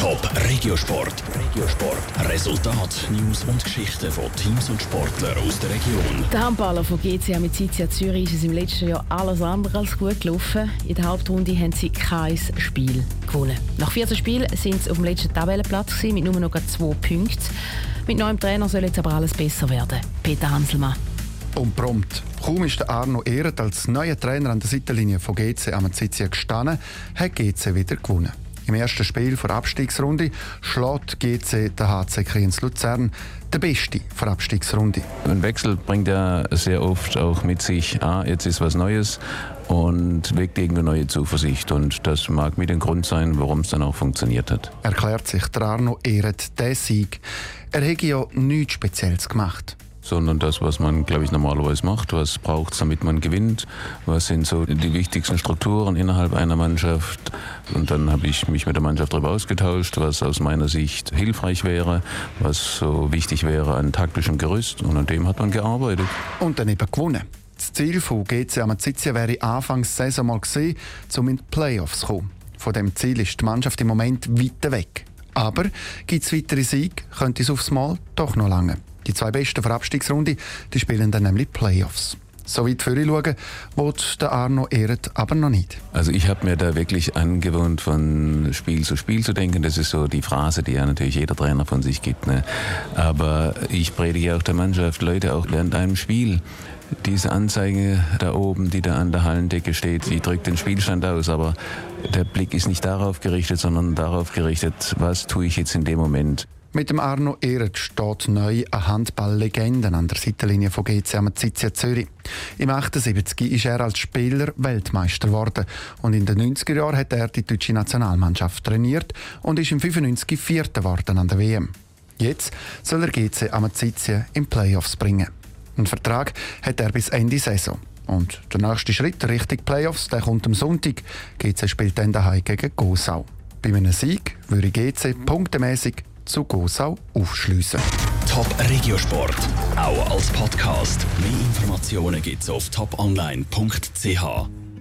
Top Regiosport. Regiosport. Resultat, News und Geschichten von Teams und Sportlern aus der Region. Der Handballer von GC Amicizia Zürich ist es im letzten Jahr alles andere als gut gelaufen. In der Hauptrunde haben sie kein Spiel gewonnen. Nach 14 Spielen sind sie auf dem letzten Tabellenplatz mit nur noch zwei Punkten. Mit neuem Trainer soll jetzt aber alles besser werden. Peter Hanselmann. Und prompt. Kaum ist Arno Ehret als neuer Trainer an der Seitenlinie von GC Amazizia gestanden, hat GC wieder gewonnen. Im ersten Spiel der Abstiegsrunde schlägt GC der HC Kriens Luzern, der beste der Abstiegsrunde. Ein Wechsel bringt ja sehr oft auch mit sich, ah, jetzt ist was Neues und weckt irgendeine neue Zuversicht. Und das mag mit dem Grund sein, warum es dann auch funktioniert hat. Erklärt sich der Arno Ehret der Sieg. Er hätte ja nichts Spezielles gemacht sondern das, was man, glaube ich, normalerweise macht. Was braucht es, damit man gewinnt? Was sind so die wichtigsten Strukturen innerhalb einer Mannschaft? Und dann habe ich mich mit der Mannschaft darüber ausgetauscht, was aus meiner Sicht hilfreich wäre, was so wichtig wäre an taktischem Gerüst. Und an dem hat man gearbeitet. Und dann eben gewonnen. Das Ziel von GC Amazizia wäre Anfangs Saison mal gewesen, um in die Playoffs zu kommen. Von dem Ziel ist die Mannschaft im Moment weiter weg. Aber gibt es weitere Siege, könnte es aufs Mal doch noch lange. Die zwei Besten der Abstiegsrunde die spielen dann nämlich Playoffs. So weit für schauen, will der Arno Ehret aber noch nicht. Also ich habe mir da wirklich angewohnt, von Spiel zu Spiel zu denken. Das ist so die Phrase, die ja natürlich jeder Trainer von sich gibt. Ne? Aber ich predige auch der Mannschaft, Leute, auch während einem Spiel. Diese Anzeige da oben, die da an der Hallendecke steht, die drückt den Spielstand aus, aber der Blick ist nicht darauf gerichtet, sondern darauf gerichtet, was tue ich jetzt in dem Moment. Mit dem Arno Ehret steht neu eine Handballlegende an der Seitenlinie von GC Amazizia Zürich. Im 78 ist er als Spieler Weltmeister geworden und in den 90er Jahren hat er die deutsche Nationalmannschaft trainiert und ist im 95 Vierter geworden an der WM. Jetzt soll er GC Amazizia in Playoffs bringen. Einen Vertrag hat er bis Ende Saison. Und der nächste Schritt Richtung Playoffs der kommt am Sonntag. GC spielt dann daheim gegen Gosau. Bei einem Sieg würde GC punktemäßig zu Gosau aufschliessen. Top Regiosport, auch als Podcast. Mehr Informationen gibt's auf toponline.ch.